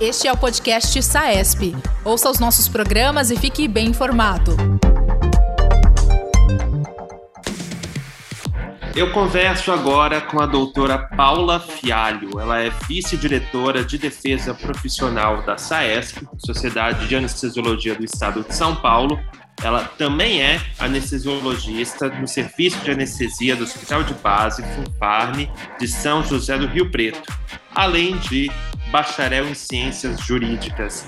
Este é o podcast SAESP. Ouça os nossos programas e fique bem informado. Eu converso agora com a doutora Paula Fialho. Ela é vice-diretora de defesa profissional da SAESP, Sociedade de Anestesiologia do Estado de São Paulo. Ela também é anestesiologista no Serviço de Anestesia do Hospital de Base FUNFARM de São José do Rio Preto, além de bacharel em Ciências Jurídicas.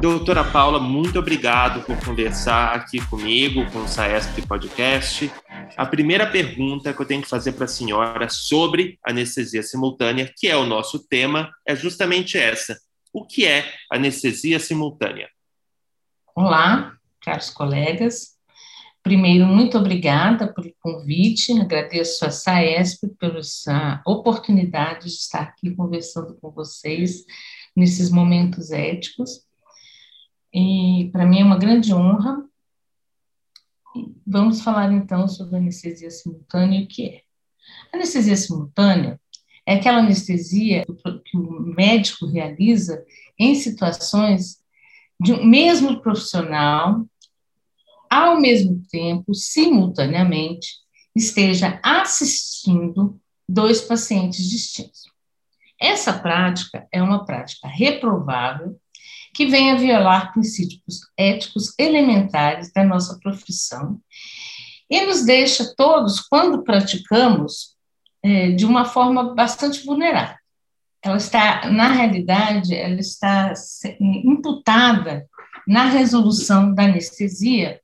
Doutora Paula, muito obrigado por conversar aqui comigo, com o SAESP Podcast. A primeira pergunta que eu tenho que fazer para a senhora sobre anestesia simultânea, que é o nosso tema, é justamente essa. O que é anestesia simultânea? Olá, caros colegas. Primeiro, muito obrigada pelo convite, agradeço a SAESP pela essa oportunidade de estar aqui conversando com vocês nesses momentos éticos. E para mim é uma grande honra Vamos falar então sobre anestesia simultânea e o que é. Anestesia simultânea é aquela anestesia que o médico realiza em situações de um mesmo profissional, ao mesmo tempo, simultaneamente, esteja assistindo dois pacientes distintos. Essa prática é uma prática reprovável que venha violar princípios éticos elementares da nossa profissão e nos deixa todos, quando praticamos, é, de uma forma bastante vulnerável. Ela está, na realidade, ela está imputada na resolução da anestesia,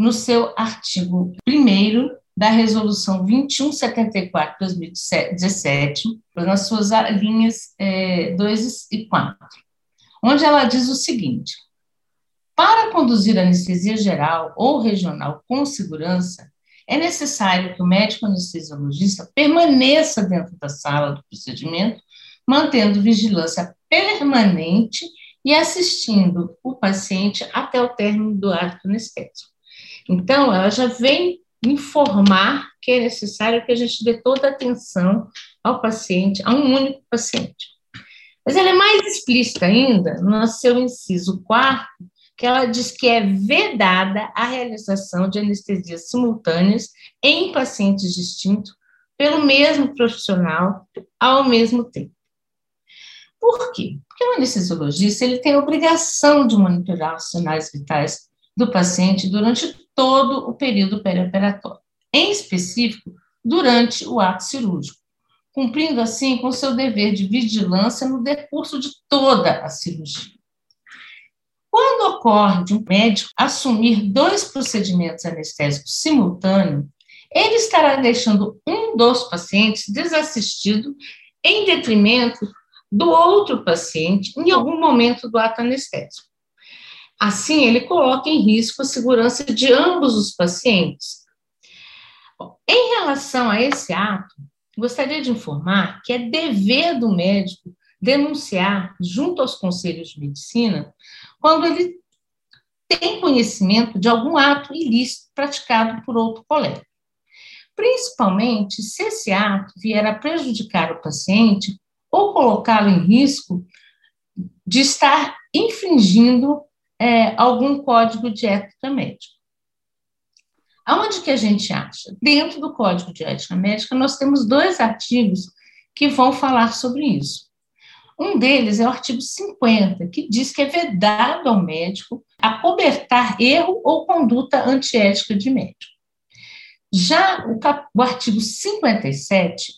no seu artigo 1 da Resolução 2174-2017, nas suas linhas é, 2 e 4 onde ela diz o seguinte: para conduzir anestesia geral ou regional com segurança, é necessário que o médico anestesiologista permaneça dentro da sala do procedimento, mantendo vigilância permanente e assistindo o paciente até o término do ato anestésico. Então, ela já vem informar que é necessário que a gente dê toda a atenção ao paciente, a um único paciente. Mas ela é mais explícita ainda no seu inciso quarto, que ela diz que é vedada a realização de anestesias simultâneas em pacientes distintos pelo mesmo profissional ao mesmo tempo. Por quê? Porque o anestesiologista ele tem a obrigação de monitorar os sinais vitais do paciente durante todo o período perioperatório, em específico durante o ato cirúrgico cumprindo assim com seu dever de vigilância no decurso de toda a cirurgia. Quando ocorre de um médico assumir dois procedimentos anestésicos simultâneos, ele estará deixando um dos pacientes desassistido em detrimento do outro paciente em algum momento do ato anestésico. Assim, ele coloca em risco a segurança de ambos os pacientes. Em relação a esse ato, Gostaria de informar que é dever do médico denunciar junto aos conselhos de medicina quando ele tem conhecimento de algum ato ilícito praticado por outro colega. Principalmente se esse ato vier a prejudicar o paciente ou colocá-lo em risco de estar infringindo é, algum código de ética médica. Aonde que a gente acha? Dentro do Código de Ética Médica, nós temos dois artigos que vão falar sobre isso. Um deles é o artigo 50, que diz que é vedado ao médico acobertar erro ou conduta antiética de médico. Já o, o artigo 57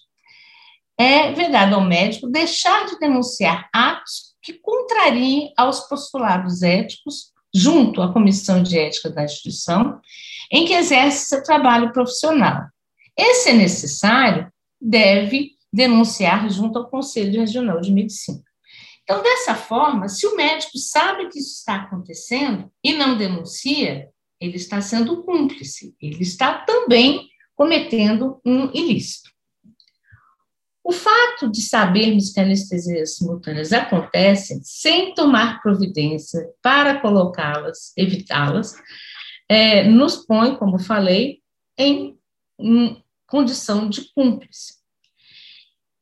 é vedado ao médico deixar de denunciar atos que contrariem aos postulados éticos junto à Comissão de Ética da instituição em que exerce seu trabalho profissional. Esse é necessário, deve denunciar junto ao Conselho Regional de Medicina. Então, dessa forma, se o médico sabe que isso está acontecendo e não denuncia, ele está sendo cúmplice, ele está também cometendo um ilícito. O fato de sabermos que anestesias simultâneas acontecem sem tomar providência para colocá-las, evitá-las, é, nos põe, como falei, em, em condição de cúmplice.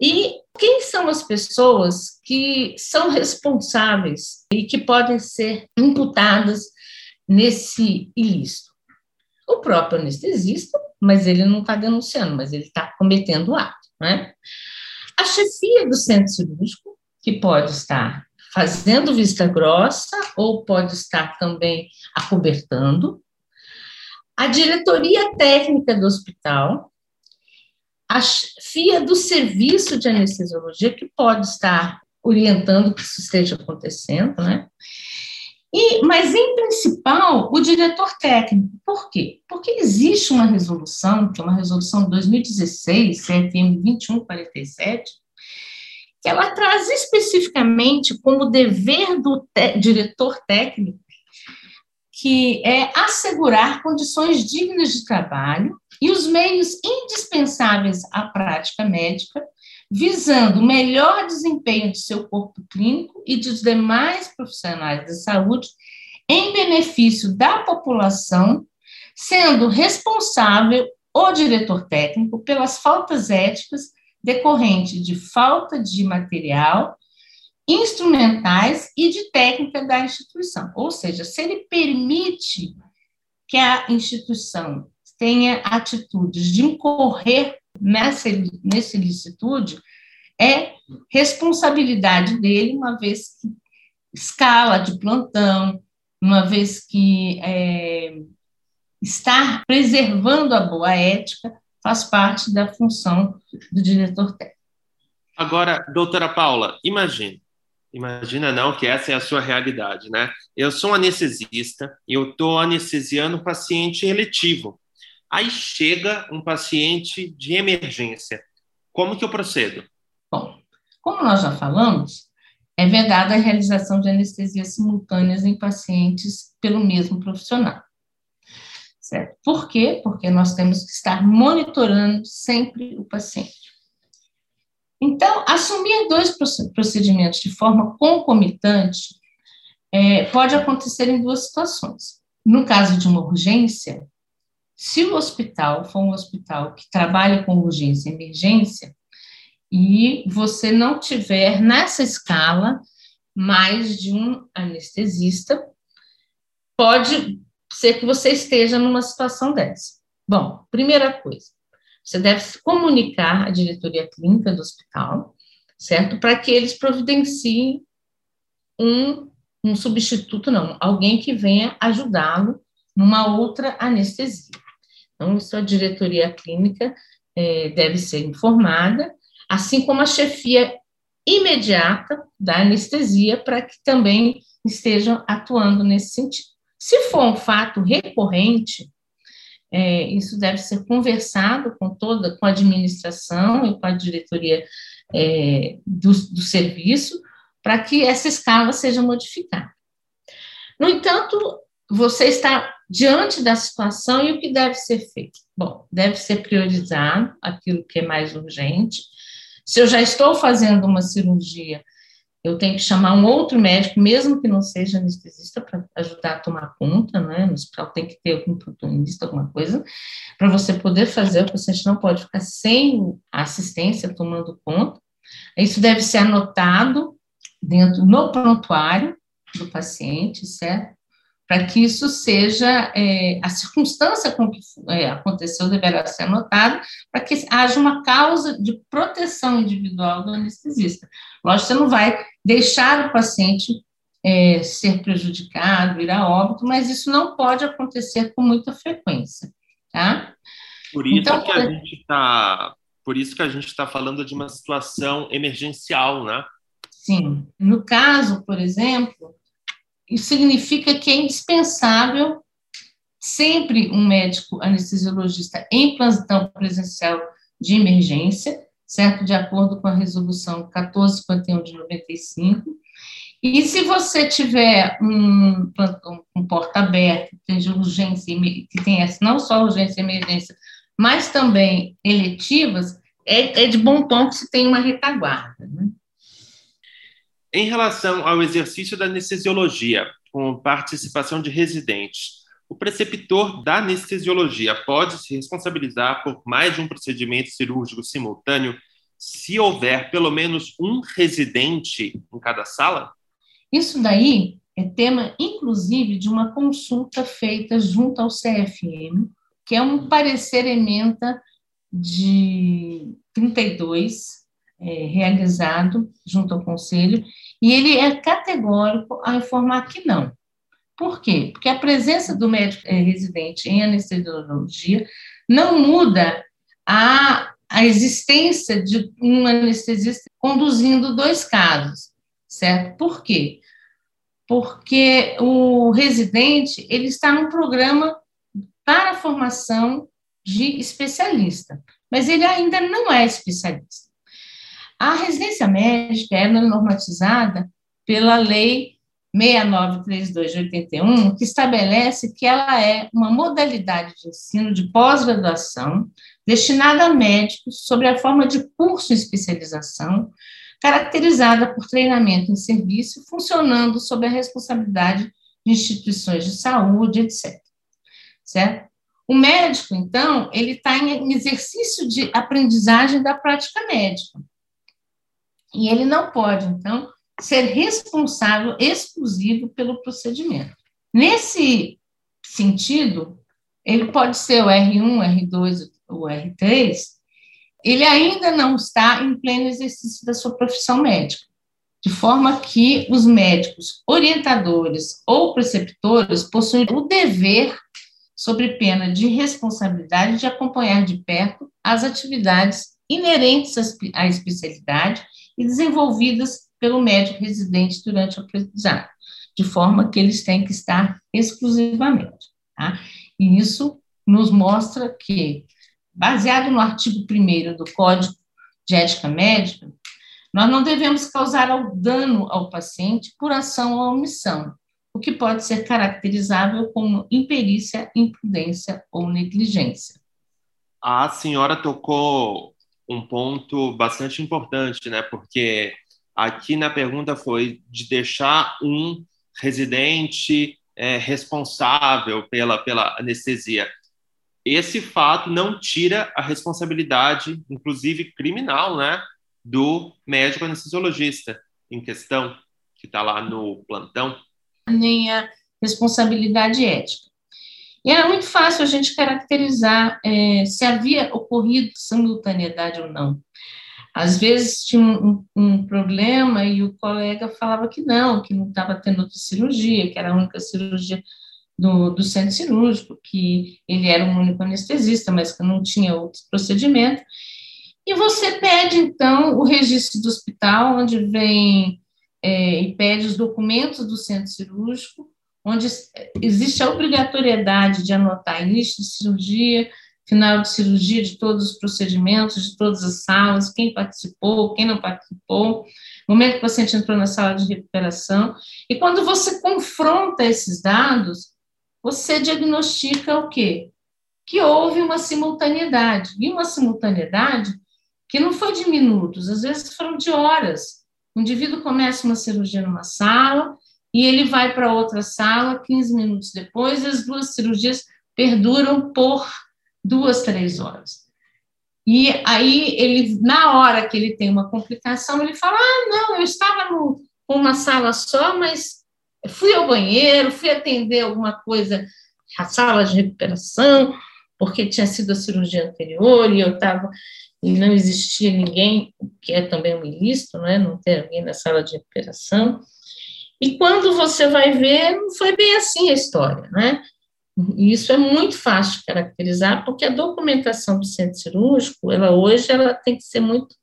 E quem são as pessoas que são responsáveis e que podem ser imputadas nesse ilícito? O próprio anestesista, mas ele não está denunciando, mas ele está cometendo o ato. Né? A chefia do centro cirúrgico, que pode estar fazendo vista grossa ou pode estar também acobertando. A diretoria técnica do hospital, a FIA do serviço de anestesiologia, que pode estar orientando que isso esteja acontecendo, né? E, mas, em principal, o diretor técnico. Por quê? Porque existe uma resolução, que é uma resolução de 2016, CFM 2147, que ela traz especificamente como dever do diretor técnico que é assegurar condições dignas de trabalho e os meios indispensáveis à prática médica, visando o melhor desempenho de seu corpo clínico e dos demais profissionais da saúde em benefício da população, sendo responsável o diretor técnico pelas faltas éticas decorrente de falta de material, instrumentais e de técnica da instituição. Ou seja, se ele permite que a instituição tenha atitudes de incorrer nessa, nesse licitude, é responsabilidade dele, uma vez que escala de plantão, uma vez que é, está preservando a boa ética, faz parte da função do diretor técnico. Agora, doutora Paula, imagine, imagina não que essa é a sua realidade, né? Eu sou um anestesista e eu estou anestesiando um paciente eletivo. Aí chega um paciente de emergência. Como que eu procedo? Bom, como nós já falamos, é vedada a realização de anestesias simultâneas em pacientes pelo mesmo profissional. Certo? Por quê? Porque nós temos que estar monitorando sempre o paciente. Então, assumir dois procedimentos de forma concomitante é, pode acontecer em duas situações. No caso de uma urgência, se o hospital for um hospital que trabalha com urgência e emergência, e você não tiver nessa escala mais de um anestesista, pode ser que você esteja numa situação dessa. Bom, primeira coisa, você deve comunicar à diretoria clínica do hospital, certo? Para que eles providenciem um, um substituto, não, alguém que venha ajudá-lo numa outra anestesia. Então, isso a diretoria clínica é, deve ser informada, assim como a chefia imediata da anestesia, para que também estejam atuando nesse sentido. Se for um fato recorrente, é, isso deve ser conversado com toda, com a administração e com a diretoria é, do, do serviço, para que essa escala seja modificada. No entanto, você está diante da situação e o que deve ser feito? Bom, deve ser priorizado aquilo que é mais urgente. Se eu já estou fazendo uma cirurgia eu tenho que chamar um outro médico, mesmo que não seja anestesista, para ajudar a tomar conta, né? No hospital tem que ter algum plantonista, alguma coisa, para você poder fazer, o paciente não pode ficar sem assistência tomando conta. Isso deve ser anotado dentro no prontuário do paciente, certo? Para que isso seja, é, a circunstância com que é, aconteceu deverá ser anotada, para que haja uma causa de proteção individual do anestesista. Lógico, você não vai deixar o paciente é, ser prejudicado, ir a óbito, mas isso não pode acontecer com muita frequência, tá? Por isso então, que a gente está, por isso que a gente está falando de uma situação emergencial, né? Sim. No caso, por exemplo, isso significa que é indispensável sempre um médico anestesiologista em plantão presencial de emergência, certo? De acordo com a resolução 1451 de 95. E se você tiver um, um porta aberta, que tem urgência, que tem não só urgência e emergência, mas também eletivas, é, é de bom tom que se tem uma retaguarda. Né? Em relação ao exercício da anestesiologia, com participação de residentes, o preceptor da anestesiologia pode se responsabilizar por mais de um procedimento cirúrgico simultâneo se houver pelo menos um residente em cada sala? Isso daí é tema, inclusive, de uma consulta feita junto ao CFM, que é um parecer ementa de 32, é, realizado junto ao Conselho, e ele é categórico a informar que não. Por quê? Porque a presença do médico é, residente em anestesiologia não muda a, a existência de um anestesista conduzindo dois casos, certo? Por quê? Porque o residente ele está num programa para a formação de especialista, mas ele ainda não é especialista. A residência médica é normatizada pela Lei 6932 de 81, que estabelece que ela é uma modalidade de ensino de pós-graduação destinada a médicos sobre a forma de curso de especialização, caracterizada por treinamento em serviço, funcionando sob a responsabilidade de instituições de saúde, etc. Certo? O médico, então, ele está em exercício de aprendizagem da prática médica. E ele não pode, então, ser responsável exclusivo pelo procedimento. Nesse sentido, ele pode ser o R1, R2 ou R3, ele ainda não está em pleno exercício da sua profissão médica, de forma que os médicos orientadores ou preceptores possuem o dever sobre pena de responsabilidade de acompanhar de perto as atividades inerentes à especialidade e desenvolvidas pelo médico residente durante o aprendizado, de forma que eles têm que estar exclusivamente. Tá? E isso nos mostra que, baseado no artigo 1 do Código de Ética Médica, nós não devemos causar dano ao paciente por ação ou omissão, o que pode ser caracterizável como imperícia, imprudência ou negligência. A senhora tocou um ponto bastante importante, né? Porque aqui na pergunta foi de deixar um residente é, responsável pela, pela anestesia. Esse fato não tira a responsabilidade, inclusive criminal, né, do médico anestesiologista em questão, que está lá no plantão nem a responsabilidade ética. E era muito fácil a gente caracterizar é, se havia ocorrido simultaneidade ou não. Às vezes tinha um, um, problema e o colega falava que não, que não estava tendo outra cirurgia, que era a única cirurgia do, do centro cirúrgico, que ele era um único anestesista, mas que não tinha outros procedimentos. E você pede, então, o registro do hospital, onde vem é, e pede os documentos do centro cirúrgico, onde existe a obrigatoriedade de anotar início de cirurgia, final de cirurgia de todos os procedimentos, de todas as salas, quem participou, quem não participou, momento que o paciente entrou na sala de recuperação. E quando você confronta esses dados, você diagnostica o quê? Que houve uma simultaneidade. E uma simultaneidade que não foi de minutos, às vezes foram de horas. O indivíduo começa uma cirurgia numa sala e ele vai para outra sala 15 minutos depois, as duas cirurgias perduram por duas, três horas. E aí ele, na hora que ele tem uma complicação, ele fala: Ah, não, eu estava no, uma sala só, mas fui ao banheiro, fui atender alguma coisa, a sala de recuperação, porque tinha sido a cirurgia anterior e eu estava e não existia ninguém, que é também um ilícito, né? não ter alguém na sala de recuperação. E quando você vai ver, foi bem assim a história, né? E isso é muito fácil de caracterizar, porque a documentação do centro cirúrgico, ela hoje, ela tem que ser muito,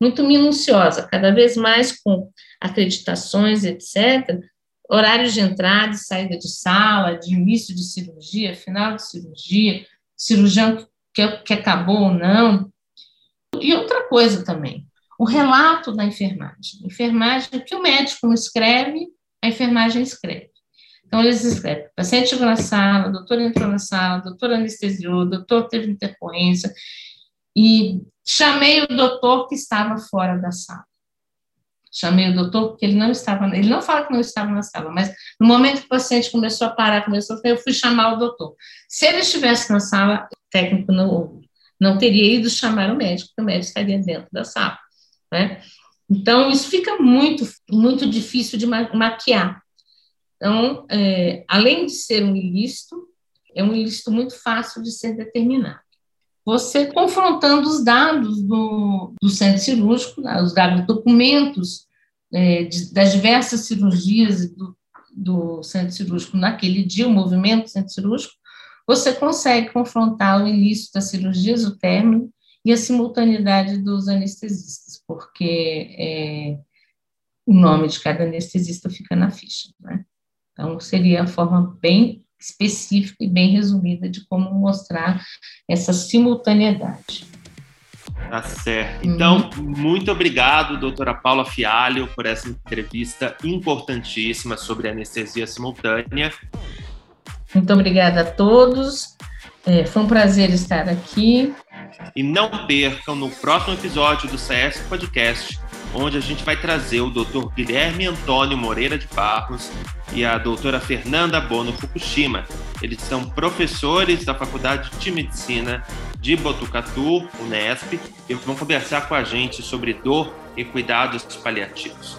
muito minuciosa, cada vez mais com acreditações, etc., horários de entrada e saída de sala, de início de cirurgia, final de cirurgia, cirurgião que, que acabou ou não, e outra coisa também, o relato da enfermagem. Enfermagem, que o médico não escreve, a enfermagem escreve. Então, eles escrevem: o paciente chegou na sala, o doutor entrou na sala, o doutor anestesiou, o doutor teve intercorrência, e chamei o doutor que estava fora da sala. Chamei o doutor porque ele não estava, ele não fala que não estava na sala, mas no momento que o paciente começou a parar, começou a eu fui chamar o doutor. Se ele estivesse na sala, o técnico não não teria ido chamar o médico, porque o médico estaria dentro da sala, né? Então, isso fica muito, muito difícil de maquiar. Então, é, além de ser um ilícito, é um ilícito muito fácil de ser determinado. Você confrontando os dados do, do centro cirúrgico, né, os dados, documentos é, de, das diversas cirurgias do, do centro cirúrgico naquele dia, o movimento do centro cirúrgico, você consegue confrontar o ilícito das cirurgias, o término e a simultaneidade dos anestesistas, porque é, o nome de cada anestesista fica na ficha. Né? Então, seria a forma bem específica e bem resumida de como mostrar essa simultaneidade. Tá certo. Então, uhum. muito obrigado, doutora Paula Fialho, por essa entrevista importantíssima sobre anestesia simultânea. Muito obrigada a todos. É, foi um prazer estar aqui. E não percam no próximo episódio do CS Podcast, onde a gente vai trazer o Dr. Guilherme Antônio Moreira de Barros e a doutora Fernanda Bono Fukushima. Eles são professores da Faculdade de Medicina de Botucatu, Unesp, e vão conversar com a gente sobre dor e cuidados paliativos.